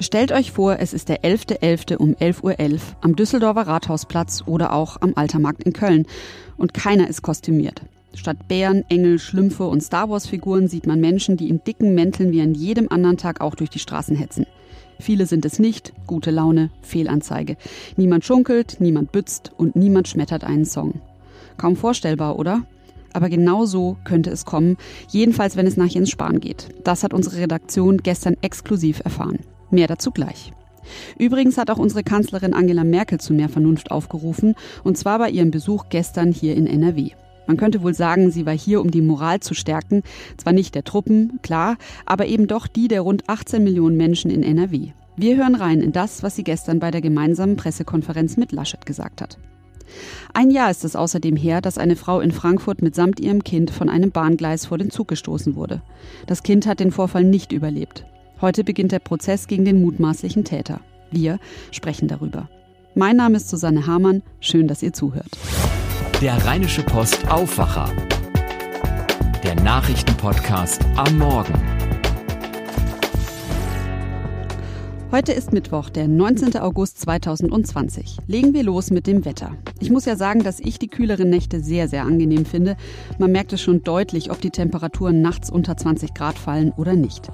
Stellt euch vor, es ist der 11.11. .11. um 11.11 Uhr .11 am Düsseldorfer Rathausplatz oder auch am Altermarkt in Köln und keiner ist kostümiert. Statt Bären, Engel, Schlümpfe und Star Wars-Figuren sieht man Menschen, die in dicken Mänteln wie an jedem anderen Tag auch durch die Straßen hetzen. Viele sind es nicht, gute Laune, Fehlanzeige. Niemand schunkelt, niemand bützt und niemand schmettert einen Song. Kaum vorstellbar, oder? Aber genau so könnte es kommen, jedenfalls wenn es nach Jens Spahn geht. Das hat unsere Redaktion gestern exklusiv erfahren. Mehr dazu gleich. Übrigens hat auch unsere Kanzlerin Angela Merkel zu mehr Vernunft aufgerufen, und zwar bei ihrem Besuch gestern hier in NRW. Man könnte wohl sagen, sie war hier, um die Moral zu stärken, zwar nicht der Truppen, klar, aber eben doch die der rund 18 Millionen Menschen in NRW. Wir hören rein in das, was sie gestern bei der gemeinsamen Pressekonferenz mit Laschet gesagt hat. Ein Jahr ist es außerdem her, dass eine Frau in Frankfurt mitsamt ihrem Kind von einem Bahngleis vor den Zug gestoßen wurde. Das Kind hat den Vorfall nicht überlebt. Heute beginnt der Prozess gegen den mutmaßlichen Täter. Wir sprechen darüber. Mein Name ist Susanne Hamann. Schön, dass ihr zuhört. Der Rheinische Post Aufwacher. Der Nachrichtenpodcast am Morgen. Heute ist Mittwoch, der 19. August 2020. Legen wir los mit dem Wetter. Ich muss ja sagen, dass ich die kühleren Nächte sehr, sehr angenehm finde. Man merkt es schon deutlich, ob die Temperaturen nachts unter 20 Grad fallen oder nicht.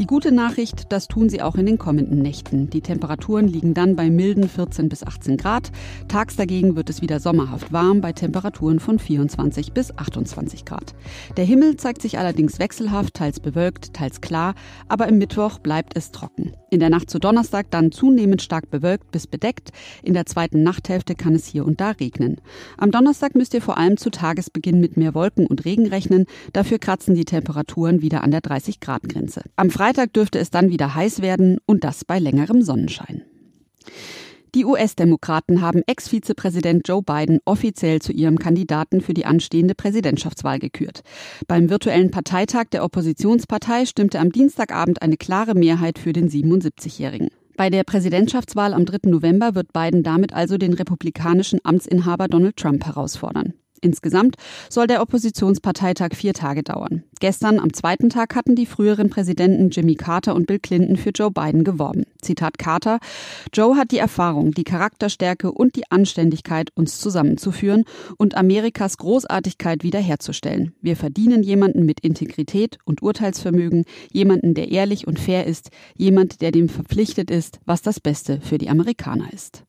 Die gute Nachricht, das tun sie auch in den kommenden Nächten. Die Temperaturen liegen dann bei milden 14 bis 18 Grad. Tags dagegen wird es wieder sommerhaft warm bei Temperaturen von 24 bis 28 Grad. Der Himmel zeigt sich allerdings wechselhaft, teils bewölkt, teils klar, aber im Mittwoch bleibt es trocken. In der Nacht zu Donnerstag dann zunehmend stark bewölkt bis bedeckt. In der zweiten Nachthälfte kann es hier und da regnen. Am Donnerstag müsst ihr vor allem zu Tagesbeginn mit mehr Wolken und Regen rechnen. Dafür kratzen die Temperaturen wieder an der 30 Grad Grenze. Am Freitag dürfte es dann wieder heiß werden und das bei längerem Sonnenschein. Die US-Demokraten haben Ex-Vizepräsident Joe Biden offiziell zu ihrem Kandidaten für die anstehende Präsidentschaftswahl gekürt. Beim virtuellen Parteitag der Oppositionspartei stimmte am Dienstagabend eine klare Mehrheit für den 77-Jährigen. Bei der Präsidentschaftswahl am 3. November wird Biden damit also den republikanischen Amtsinhaber Donald Trump herausfordern. Insgesamt soll der Oppositionsparteitag vier Tage dauern. Gestern am zweiten Tag hatten die früheren Präsidenten Jimmy Carter und Bill Clinton für Joe Biden geworben. Zitat Carter, Joe hat die Erfahrung, die Charakterstärke und die Anständigkeit, uns zusammenzuführen und Amerikas Großartigkeit wiederherzustellen. Wir verdienen jemanden mit Integrität und Urteilsvermögen, jemanden, der ehrlich und fair ist, jemand, der dem verpflichtet ist, was das Beste für die Amerikaner ist.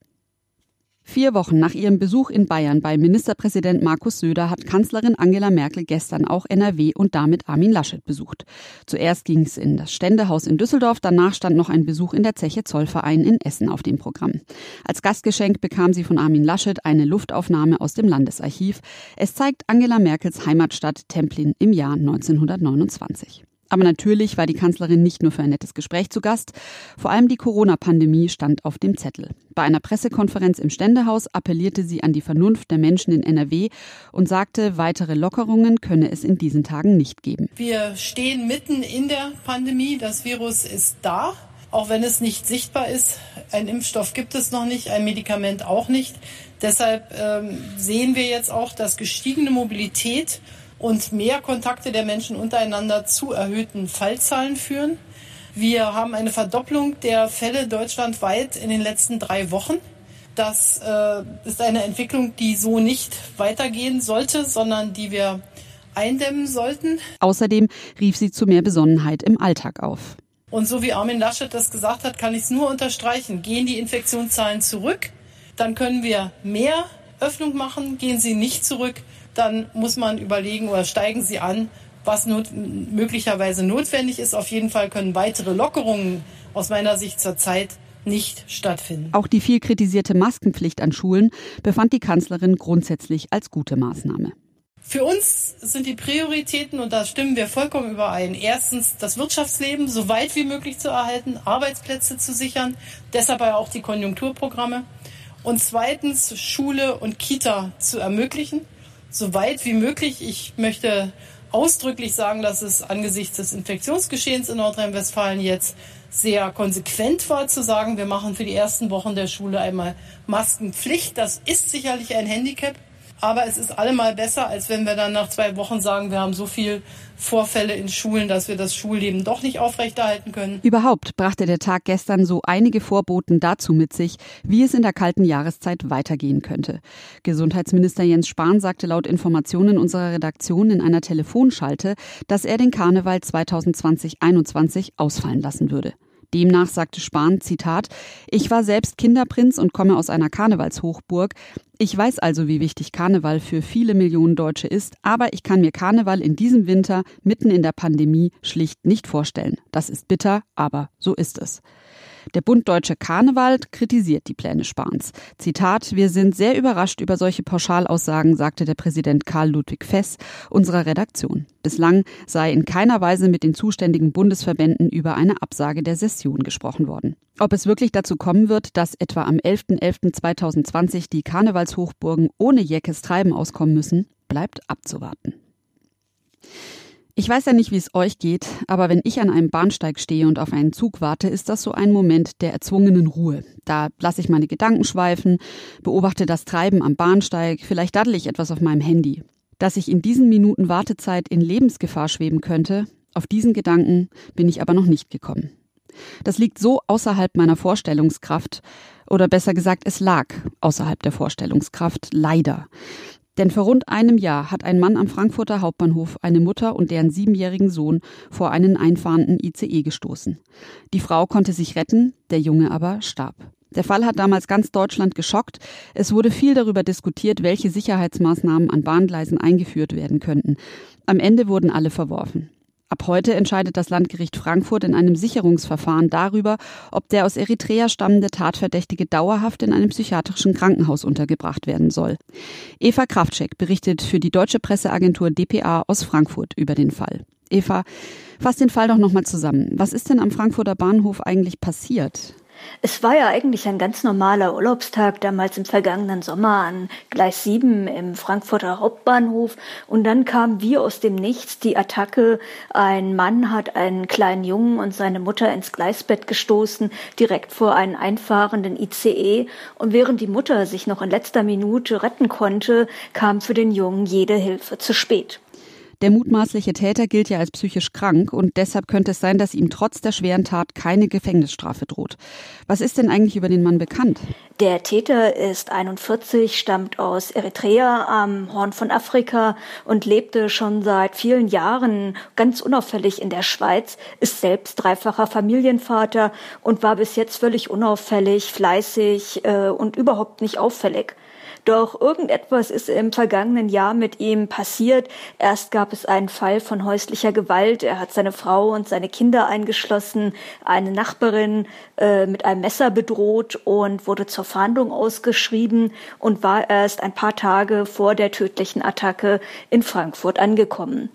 Vier Wochen nach ihrem Besuch in Bayern bei Ministerpräsident Markus Söder hat Kanzlerin Angela Merkel gestern auch NRW und damit Armin Laschet besucht. Zuerst ging es in das Ständehaus in Düsseldorf, danach stand noch ein Besuch in der Zeche Zollverein in Essen auf dem Programm. Als Gastgeschenk bekam sie von Armin Laschet eine Luftaufnahme aus dem Landesarchiv. Es zeigt Angela Merkels Heimatstadt Templin im Jahr 1929. Aber natürlich war die Kanzlerin nicht nur für ein nettes Gespräch zu Gast. Vor allem die Corona-Pandemie stand auf dem Zettel. Bei einer Pressekonferenz im Ständehaus appellierte sie an die Vernunft der Menschen in NRW und sagte, weitere Lockerungen könne es in diesen Tagen nicht geben. Wir stehen mitten in der Pandemie. Das Virus ist da. Auch wenn es nicht sichtbar ist, ein Impfstoff gibt es noch nicht, ein Medikament auch nicht. Deshalb ähm, sehen wir jetzt auch, dass gestiegene Mobilität und mehr Kontakte der Menschen untereinander zu erhöhten Fallzahlen führen. Wir haben eine Verdopplung der Fälle deutschlandweit in den letzten drei Wochen. Das äh, ist eine Entwicklung, die so nicht weitergehen sollte, sondern die wir eindämmen sollten. Außerdem rief sie zu mehr Besonnenheit im Alltag auf. Und so wie Armin Laschet das gesagt hat, kann ich es nur unterstreichen. Gehen die Infektionszahlen zurück, dann können wir mehr Öffnung machen. Gehen sie nicht zurück, dann muss man überlegen oder steigen sie an, was not möglicherweise notwendig ist. Auf jeden Fall können weitere Lockerungen aus meiner Sicht zurzeit nicht stattfinden. Auch die viel kritisierte Maskenpflicht an Schulen befand die Kanzlerin grundsätzlich als gute Maßnahme. Für uns sind die Prioritäten, und da stimmen wir vollkommen überein, erstens das Wirtschaftsleben so weit wie möglich zu erhalten, Arbeitsplätze zu sichern, deshalb auch die Konjunkturprogramme. Und zweitens Schule und Kita zu ermöglichen so weit wie möglich. Ich möchte ausdrücklich sagen, dass es angesichts des Infektionsgeschehens in Nordrhein-Westfalen jetzt sehr konsequent war zu sagen, wir machen für die ersten Wochen der Schule einmal Maskenpflicht. Das ist sicherlich ein Handicap, Aber es ist allemal besser, als wenn wir dann nach zwei Wochen sagen, wir haben so viel Vorfälle in Schulen, dass wir das Schulleben doch nicht aufrechterhalten können. Überhaupt brachte der Tag gestern so einige Vorboten dazu mit sich, wie es in der kalten Jahreszeit weitergehen könnte. Gesundheitsminister Jens Spahn sagte laut Informationen unserer Redaktion in einer Telefonschalte, dass er den Karneval 2020-21 ausfallen lassen würde. Demnach sagte Spahn, Zitat, ich war selbst Kinderprinz und komme aus einer Karnevalshochburg. Ich weiß also, wie wichtig Karneval für viele Millionen Deutsche ist, aber ich kann mir Karneval in diesem Winter mitten in der Pandemie schlicht nicht vorstellen. Das ist bitter, aber so ist es. Der Bund Deutsche Karneval kritisiert die Pläne Spahns. Zitat, wir sind sehr überrascht über solche Pauschalaussagen, sagte der Präsident Karl Ludwig Fess unserer Redaktion. Bislang sei in keiner Weise mit den zuständigen Bundesverbänden über eine Absage der Session gesprochen worden. Ob es wirklich dazu kommen wird, dass etwa am 11.11.2020 die Karnevalshochburgen ohne Jeckes Treiben auskommen müssen, bleibt abzuwarten. Ich weiß ja nicht, wie es euch geht, aber wenn ich an einem Bahnsteig stehe und auf einen Zug warte, ist das so ein Moment der erzwungenen Ruhe. Da lasse ich meine Gedanken schweifen, beobachte das Treiben am Bahnsteig, vielleicht daddel ich etwas auf meinem Handy. Dass ich in diesen Minuten Wartezeit in Lebensgefahr schweben könnte, auf diesen Gedanken bin ich aber noch nicht gekommen. Das liegt so außerhalb meiner Vorstellungskraft, oder besser gesagt, es lag außerhalb der Vorstellungskraft, leider. Denn vor rund einem Jahr hat ein Mann am Frankfurter Hauptbahnhof eine Mutter und deren siebenjährigen Sohn vor einen einfahrenden ICE gestoßen. Die Frau konnte sich retten, der Junge aber starb. Der Fall hat damals ganz Deutschland geschockt. Es wurde viel darüber diskutiert, welche Sicherheitsmaßnahmen an Bahngleisen eingeführt werden könnten. Am Ende wurden alle verworfen. Ab heute entscheidet das Landgericht Frankfurt in einem Sicherungsverfahren darüber, ob der aus Eritrea stammende Tatverdächtige dauerhaft in einem psychiatrischen Krankenhaus untergebracht werden soll. Eva Kraftschek berichtet für die deutsche Presseagentur dpa aus Frankfurt über den Fall. Eva, fass den Fall doch nochmal zusammen. Was ist denn am Frankfurter Bahnhof eigentlich passiert? Es war ja eigentlich ein ganz normaler Urlaubstag damals im vergangenen Sommer an Gleis 7 im Frankfurter Hauptbahnhof und dann kam wie aus dem Nichts die Attacke. Ein Mann hat einen kleinen Jungen und seine Mutter ins Gleisbett gestoßen, direkt vor einen einfahrenden ICE und während die Mutter sich noch in letzter Minute retten konnte, kam für den Jungen jede Hilfe zu spät. Der mutmaßliche Täter gilt ja als psychisch krank und deshalb könnte es sein, dass ihm trotz der schweren Tat keine Gefängnisstrafe droht. Was ist denn eigentlich über den Mann bekannt? Der Täter ist 41, stammt aus Eritrea am Horn von Afrika und lebte schon seit vielen Jahren ganz unauffällig in der Schweiz, ist selbst dreifacher Familienvater und war bis jetzt völlig unauffällig, fleißig äh, und überhaupt nicht auffällig. Doch irgendetwas ist im vergangenen Jahr mit ihm passiert. Erst gab es einen Fall von häuslicher Gewalt. Er hat seine Frau und seine Kinder eingeschlossen, eine Nachbarin äh, mit einem Messer bedroht und wurde zur Fahndung ausgeschrieben und war erst ein paar Tage vor der tödlichen Attacke in Frankfurt angekommen.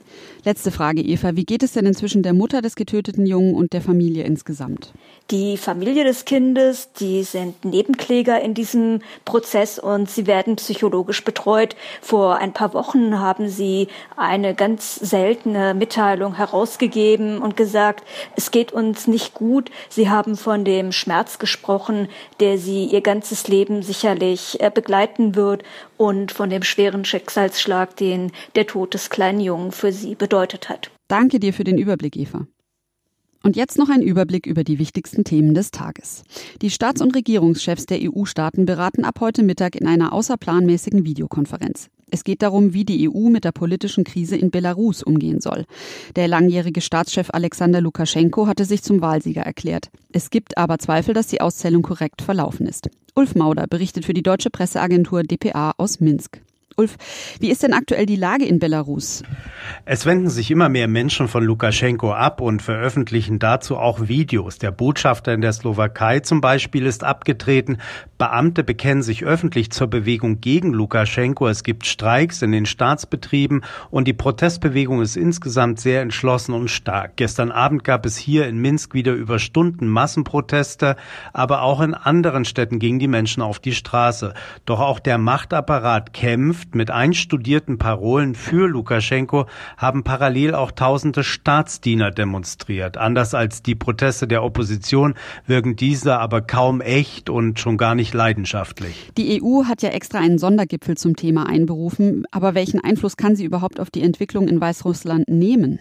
Letzte Frage, Eva. Wie geht es denn inzwischen der Mutter des getöteten Jungen und der Familie insgesamt? Die Familie des Kindes, die sind Nebenkläger in diesem Prozess und sie werden psychologisch betreut. Vor ein paar Wochen haben sie eine ganz seltene Mitteilung herausgegeben und gesagt, es geht uns nicht gut. Sie haben von dem Schmerz gesprochen, der sie ihr ganzes Leben sicherlich äh, begleiten wird und von dem schweren Schicksalsschlag, den der Tod des kleinen Jungen für sie bedeutet hat. Danke dir für den Überblick, Eva. Und jetzt noch ein Überblick über die wichtigsten Themen des Tages. Die Staats- und Regierungschefs der EU-Staaten beraten ab heute Mittag in einer außerplanmäßigen Videokonferenz. Es geht darum, wie die EU mit der politischen Krise in Belarus umgehen soll. Der langjährige Staatschef Alexander Lukaschenko hatte sich zum Wahlsieger erklärt. Es gibt aber Zweifel, dass die Auszählung korrekt verlaufen ist. Ulf Mauder berichtet für die deutsche Presseagentur dpa aus Minsk. Ulf, wie ist denn aktuell die Lage in Belarus? Es wenden sich immer mehr Menschen von Lukaschenko ab und veröffentlichen dazu auch Videos. Der Botschafter in der Slowakei zum Beispiel ist abgetreten. Beamte bekennen sich öffentlich zur Bewegung gegen Lukaschenko. Es gibt Streiks in den Staatsbetrieben und die Protestbewegung ist insgesamt sehr entschlossen und stark. Gestern Abend gab es hier in Minsk wieder über Stunden Massenproteste, aber auch in anderen Städten gingen die Menschen auf die Straße. Doch auch der Machtapparat kämpft verknüpft mit einstudierten Parolen für Lukaschenko haben parallel auch tausende Staatsdiener demonstriert. Anders als die Proteste der Opposition wirken diese aber kaum echt und schon gar nicht leidenschaftlich. Die EU hat ja extra einen Sondergipfel zum Thema einberufen. Aber welchen Einfluss kann sie überhaupt auf die Entwicklung in Weißrussland nehmen?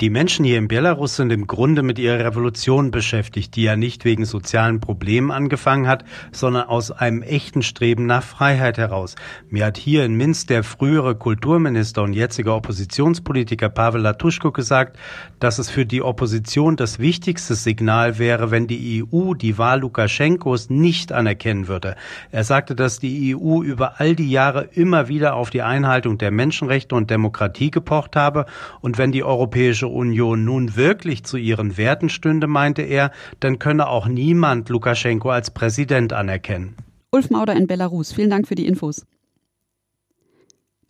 Die Menschen hier in Belarus sind im Grunde mit ihrer Revolution beschäftigt, die ja nicht wegen sozialen Problemen angefangen hat, sondern aus einem echten Streben nach Freiheit heraus. Mir hat hier in Minsk der frühere Kulturminister und jetzige Oppositionspolitiker Pavel Latuschko gesagt, dass es für die Opposition das wichtigste Signal wäre, wenn die EU die Wahl Lukaschenkos nicht anerkennen würde. Er sagte, dass die EU über all die Jahre immer wieder auf die Einhaltung der Menschenrechte und Demokratie gepocht habe und wenn die Europäische Union nun wirklich zu ihren Werten stünde, meinte er, dann könne auch niemand Lukaschenko als Präsident anerkennen. Ulf Mauder in Belarus, vielen Dank für die Infos.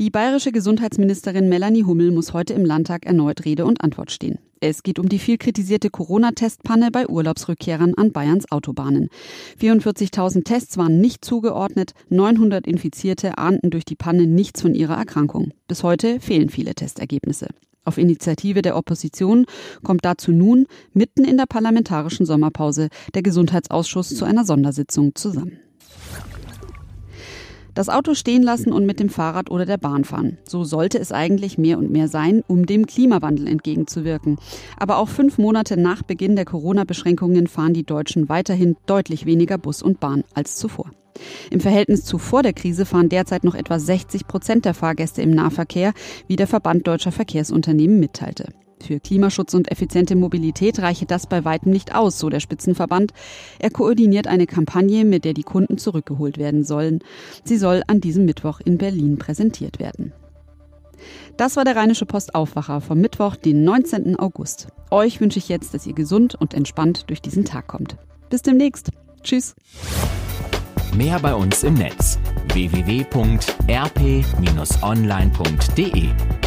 Die bayerische Gesundheitsministerin Melanie Hummel muss heute im Landtag erneut Rede und Antwort stehen. Es geht um die viel kritisierte Corona-Testpanne bei Urlaubsrückkehrern an Bayerns Autobahnen. 44.000 Tests waren nicht zugeordnet, 900 Infizierte ahnten durch die Panne nichts von ihrer Erkrankung. Bis heute fehlen viele Testergebnisse. Auf Initiative der Opposition kommt dazu nun mitten in der parlamentarischen Sommerpause der Gesundheitsausschuss zu einer Sondersitzung zusammen. Das Auto stehen lassen und mit dem Fahrrad oder der Bahn fahren. So sollte es eigentlich mehr und mehr sein, um dem Klimawandel entgegenzuwirken. Aber auch fünf Monate nach Beginn der Corona-Beschränkungen fahren die Deutschen weiterhin deutlich weniger Bus und Bahn als zuvor. Im Verhältnis zu vor der Krise fahren derzeit noch etwa 60 Prozent der Fahrgäste im Nahverkehr, wie der Verband deutscher Verkehrsunternehmen mitteilte. Für Klimaschutz und effiziente Mobilität reiche das bei weitem nicht aus, so der Spitzenverband. Er koordiniert eine Kampagne, mit der die Kunden zurückgeholt werden sollen. Sie soll an diesem Mittwoch in Berlin präsentiert werden. Das war der Rheinische Post Aufwacher vom Mittwoch, den 19. August. Euch wünsche ich jetzt, dass ihr gesund und entspannt durch diesen Tag kommt. Bis demnächst. Tschüss. Mehr bei uns im Netz www.rp-online.de